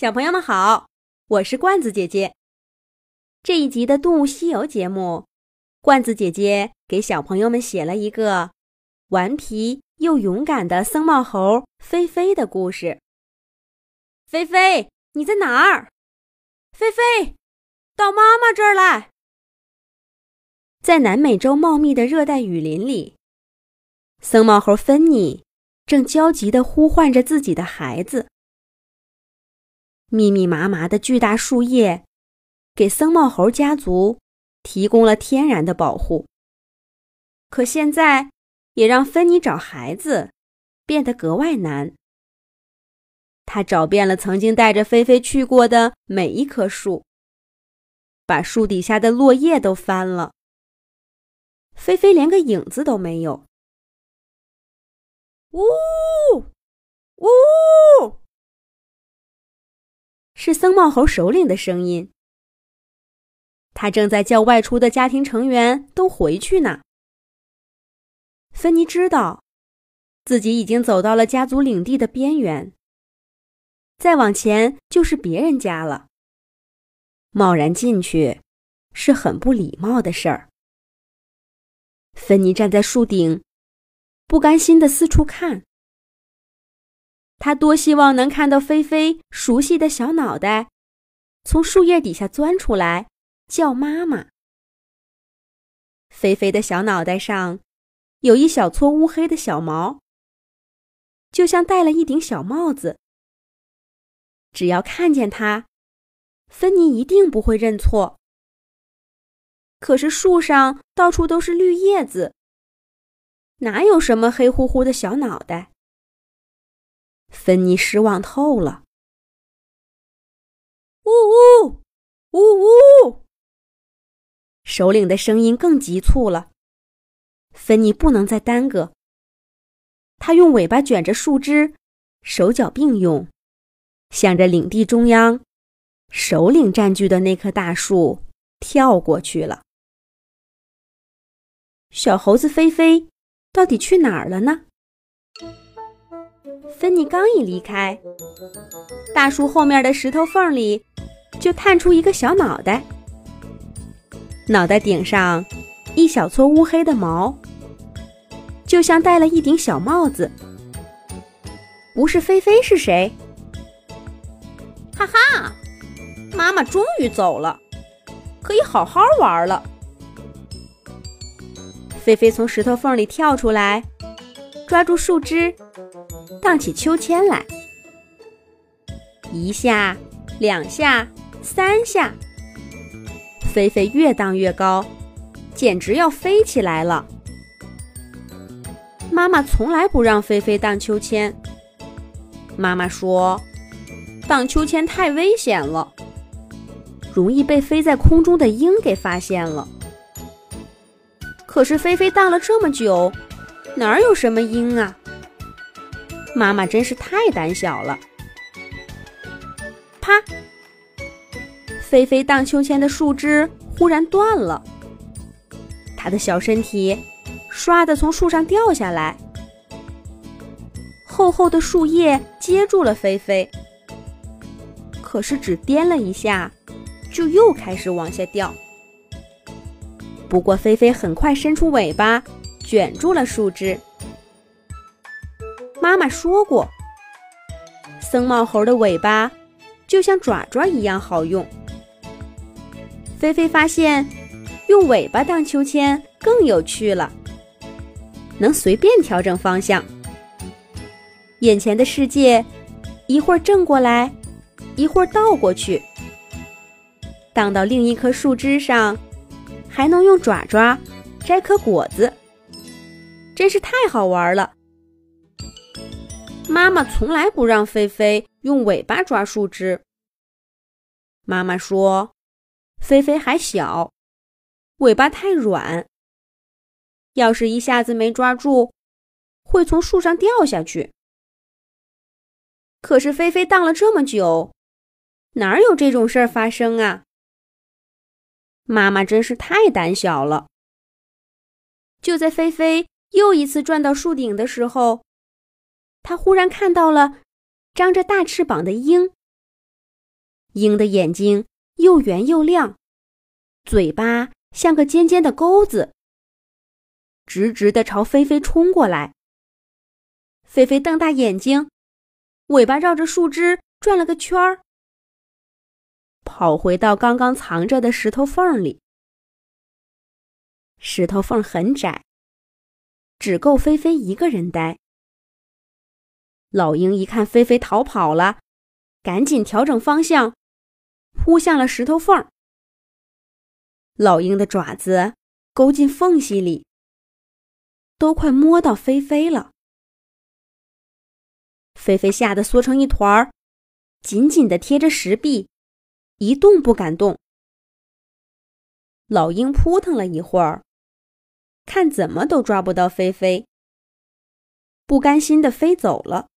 小朋友们好，我是罐子姐姐。这一集的《动物西游》节目，罐子姐姐给小朋友们写了一个顽皮又勇敢的僧帽猴菲菲的故事。菲菲，你在哪儿？菲菲，到妈妈这儿来。在南美洲茂密的热带雨林里，僧帽猴芬妮正焦急地呼唤着自己的孩子。密密麻麻的巨大树叶，给僧帽猴家族提供了天然的保护。可现在，也让芬妮找孩子变得格外难。他找遍了曾经带着菲菲去过的每一棵树，把树底下的落叶都翻了，菲菲连个影子都没有。呜呜！是僧帽猴首领的声音。他正在叫外出的家庭成员都回去呢。芬妮知道，自己已经走到了家族领地的边缘。再往前就是别人家了。贸然进去，是很不礼貌的事儿。芬妮站在树顶，不甘心的四处看。他多希望能看到菲菲熟悉的小脑袋，从树叶底下钻出来叫妈妈。菲菲的小脑袋上有一小撮乌黑的小毛，就像戴了一顶小帽子。只要看见它，芬妮一定不会认错。可是树上到处都是绿叶子，哪有什么黑乎乎的小脑袋？芬妮失望透了。呜呜呜呜！首领的声音更急促了。芬妮不能再耽搁。他用尾巴卷着树枝，手脚并用，向着领地中央，首领占据的那棵大树跳过去了。小猴子菲菲到底去哪儿了呢？芬妮刚一离开，大树后面的石头缝里就探出一个小脑袋，脑袋顶上一小撮乌黑的毛，就像戴了一顶小帽子。不是菲菲是谁？哈哈，妈妈终于走了，可以好好玩了。菲菲从石头缝里跳出来，抓住树枝。荡起秋千来，一下，两下，三下，菲菲越荡越高，简直要飞起来了。妈妈从来不让菲菲荡秋千。妈妈说，荡秋千太危险了，容易被飞在空中的鹰给发现了。可是菲菲荡了这么久，哪儿有什么鹰啊？妈妈真是太胆小了！啪！菲菲荡秋千的树枝忽然断了，它的小身体唰的从树上掉下来，厚厚的树叶接住了菲菲。可是只颠了一下，就又开始往下掉。不过菲菲很快伸出尾巴，卷住了树枝。妈妈说过，僧帽猴的尾巴就像爪爪一样好用。菲菲发现用尾巴荡秋千更有趣了，能随便调整方向。眼前的世界一会儿正过来，一会儿倒过去，荡到另一棵树枝上，还能用爪爪摘颗果子，真是太好玩了。妈妈从来不让菲菲用尾巴抓树枝。妈妈说，菲菲还小，尾巴太软，要是一下子没抓住，会从树上掉下去。可是菲菲荡了这么久，哪有这种事儿发生啊？妈妈真是太胆小了。就在菲菲又一次转到树顶的时候。他忽然看到了张着大翅膀的鹰，鹰的眼睛又圆又亮，嘴巴像个尖尖的钩子，直直的朝菲菲冲过来。菲菲瞪大眼睛，尾巴绕着树枝转了个圈儿，跑回到刚刚藏着的石头缝里。石头缝很窄，只够菲菲一个人待。老鹰一看菲菲逃跑了，赶紧调整方向。扑向了石头缝，老鹰的爪子勾进缝隙里，都快摸到菲菲了。菲菲吓得缩成一团儿，紧紧的贴着石壁，一动不敢动。老鹰扑腾了一会儿，看怎么都抓不到菲菲，不甘心的飞走了。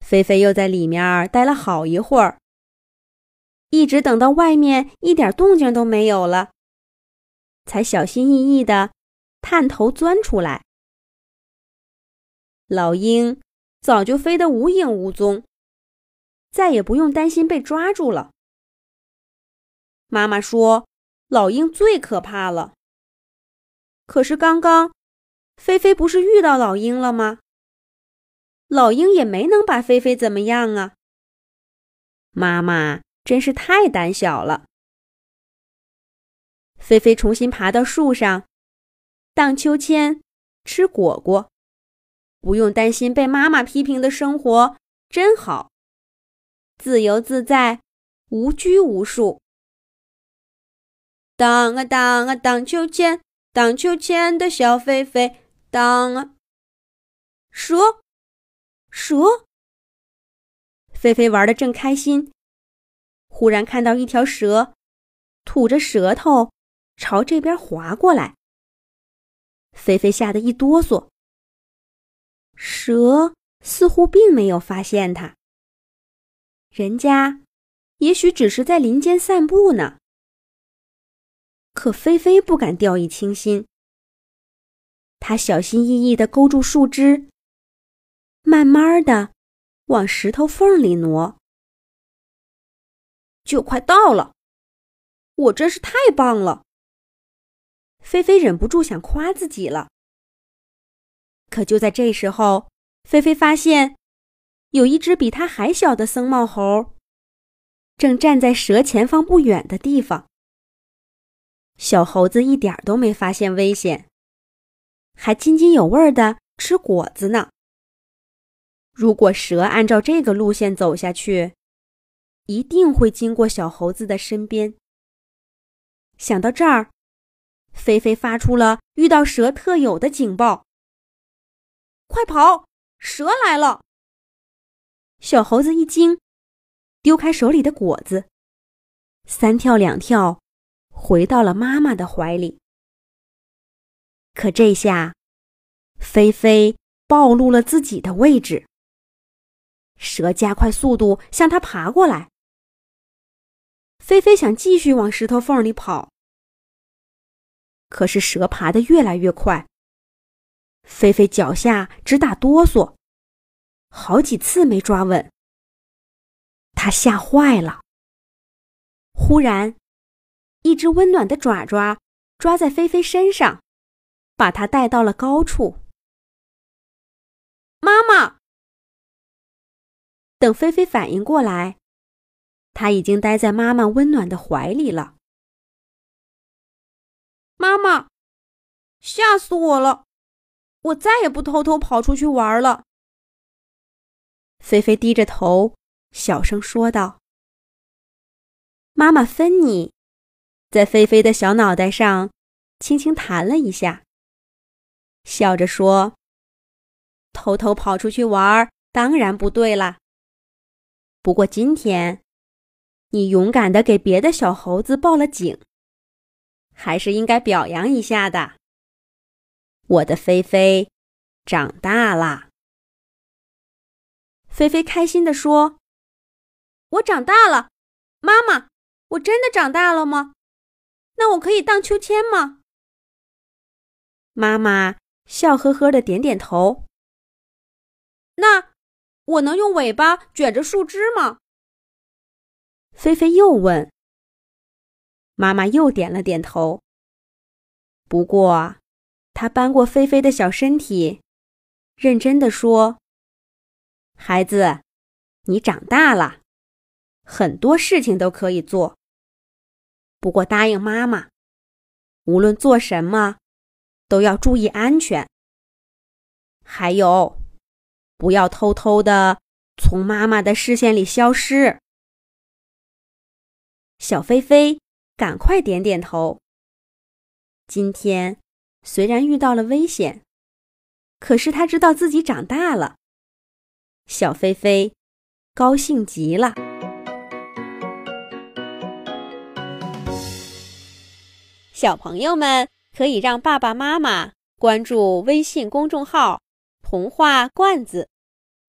菲菲又在里面待了好一会儿。一直等到外面一点动静都没有了，才小心翼翼的探头钻出来。老鹰早就飞得无影无踪，再也不用担心被抓住了。妈妈说，老鹰最可怕了。可是刚刚，菲菲不是遇到老鹰了吗？老鹰也没能把菲菲怎么样啊。妈妈。真是太胆小了。菲菲重新爬到树上，荡秋千，吃果果，不用担心被妈妈批评的生活真好，自由自在，无拘无束。荡啊荡啊荡秋千，荡秋千的小菲菲，荡啊！说，蛇！菲菲玩的正开心。忽然看到一条蛇，吐着舌头朝这边滑过来。菲菲吓得一哆嗦。蛇似乎并没有发现它，人家也许只是在林间散步呢。可菲菲不敢掉以轻心，她小心翼翼地勾住树枝，慢慢的往石头缝里挪。就快到了，我真是太棒了。菲菲忍不住想夸自己了。可就在这时候，菲菲发现有一只比它还小的僧帽猴，正站在蛇前方不远的地方。小猴子一点都没发现危险，还津津有味的吃果子呢。如果蛇按照这个路线走下去，一定会经过小猴子的身边。想到这儿，菲菲发出了遇到蛇特有的警报：“快跑，蛇来了！”小猴子一惊，丢开手里的果子，三跳两跳，回到了妈妈的怀里。可这下，菲菲暴露了自己的位置。蛇加快速度向它爬过来。菲菲想继续往石头缝里跑，可是蛇爬得越来越快。菲菲脚下直打哆嗦，好几次没抓稳。他吓坏了。忽然，一只温暖的爪爪抓在菲菲身上，把她带到了高处。妈妈！等菲菲反应过来。她已经待在妈妈温暖的怀里了。妈妈，吓死我了！我再也不偷偷跑出去玩了。菲菲低着头，小声说道。妈妈芬妮在菲菲的小脑袋上轻轻弹了一下，笑着说：“偷偷跑出去玩当然不对啦。不过今天……”你勇敢的给别的小猴子报了警，还是应该表扬一下的。我的菲菲长大啦！菲菲开心的说：“我长大了，妈妈，我真的长大了吗？那我可以荡秋千吗？”妈妈笑呵呵的点点头。那我能用尾巴卷着树枝吗？菲菲又问。妈妈又点了点头。不过，她搬过菲菲的小身体，认真的说：“孩子，你长大了，很多事情都可以做。不过答应妈妈，无论做什么，都要注意安全。还有，不要偷偷的从妈妈的视线里消失。”小菲菲赶快点点头。今天虽然遇到了危险，可是他知道自己长大了。小菲菲高兴极了。小朋友们可以让爸爸妈妈关注微信公众号“童话罐子”，